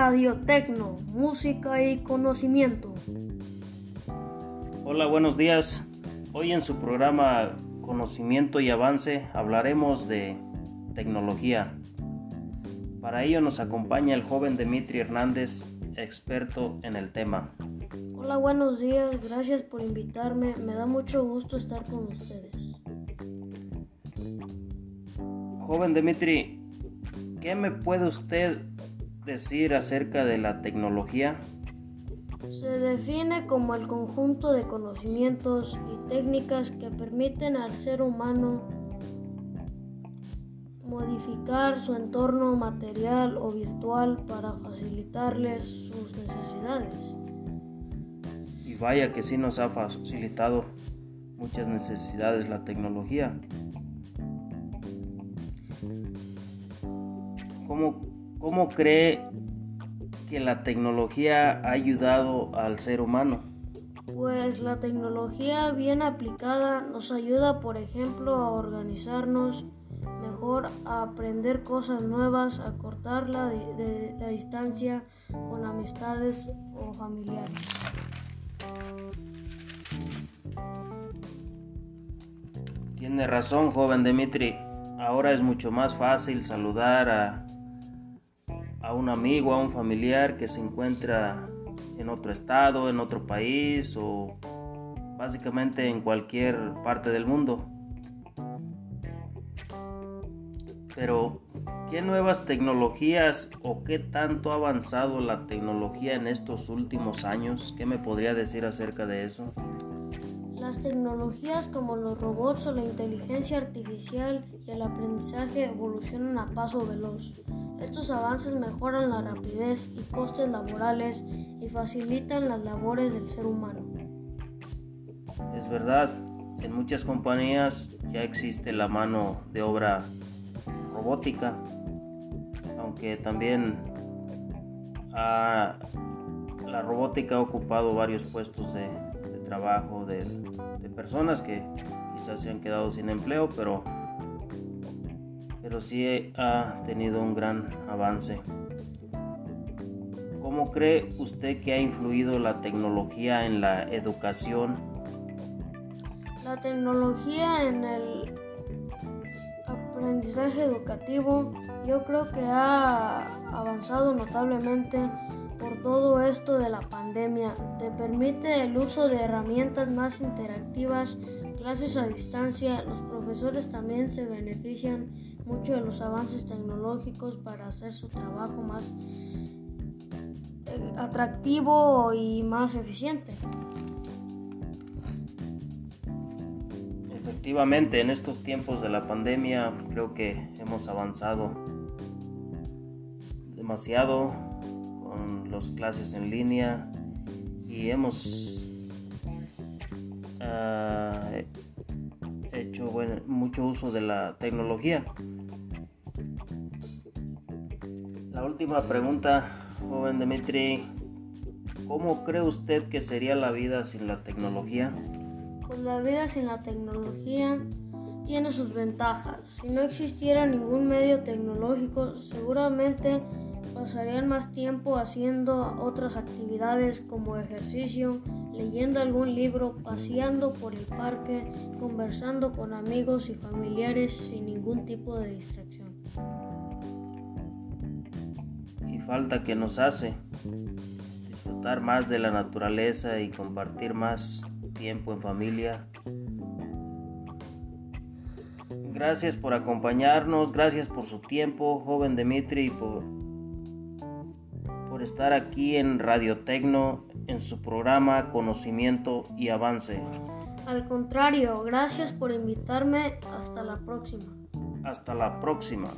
Radio Tecno, música y conocimiento. Hola, buenos días. Hoy en su programa Conocimiento y Avance hablaremos de tecnología. Para ello nos acompaña el joven Dimitri Hernández, experto en el tema. Hola, buenos días. Gracias por invitarme. Me da mucho gusto estar con ustedes. Joven Dimitri, ¿qué me puede usted decir acerca de la tecnología? Se define como el conjunto de conocimientos y técnicas que permiten al ser humano modificar su entorno material o virtual para facilitarles sus necesidades. Y vaya que sí nos ha facilitado muchas necesidades la tecnología. ¿Cómo, cómo cree que la tecnología ha ayudado al ser humano? Pues la tecnología bien aplicada nos ayuda, por ejemplo, a organizarnos mejor, a aprender cosas nuevas, a cortar la, de, la distancia con amistades o familiares. Tiene razón, joven Dimitri. Ahora es mucho más fácil saludar a, a un amigo, a un familiar que se encuentra en otro estado, en otro país o básicamente en cualquier parte del mundo. Pero, ¿qué nuevas tecnologías o qué tanto ha avanzado la tecnología en estos últimos años? ¿Qué me podría decir acerca de eso? Las tecnologías como los robots o la inteligencia artificial y el aprendizaje evolucionan a paso veloz. Estos avances mejoran la rapidez y costes laborales y facilitan las labores del ser humano. Es verdad, en muchas compañías ya existe la mano de obra robótica, aunque también la robótica ha ocupado varios puestos de, trabajo de, de, personas que quizás se han quedado sin empleo, pero, pero sí ha tenido un gran avance. ¿Cómo cree usted que ha influido la tecnología en la educación? La tecnología en el aprendizaje educativo yo creo que ha avanzado notablemente por todo esto de la pandemia. Te permite el uso de herramientas más interactivas, clases a distancia. Los profesores también se benefician mucho de los avances tecnológicos para hacer su trabajo más eh, atractivo y más eficiente. Efectivamente, en estos tiempos de la pandemia creo que hemos avanzado demasiado con las clases en línea y hemos uh, hecho mucho uso de la tecnología. La última pregunta, joven Dimitri, ¿cómo cree usted que sería la vida sin la tecnología? Pues la vida sin la tecnología tiene sus ventajas. Si no existiera ningún medio tecnológico, seguramente pasarían más tiempo haciendo otras actividades como ejercicio, leyendo algún libro, paseando por el parque, conversando con amigos y familiares sin ningún tipo de distracción. Falta que nos hace disfrutar más de la naturaleza y compartir más tiempo en familia. Gracias por acompañarnos, gracias por su tiempo, joven Dimitri, y por, por estar aquí en Radio Tecno en su programa Conocimiento y Avance. Al contrario, gracias por invitarme. Hasta la próxima. Hasta la próxima.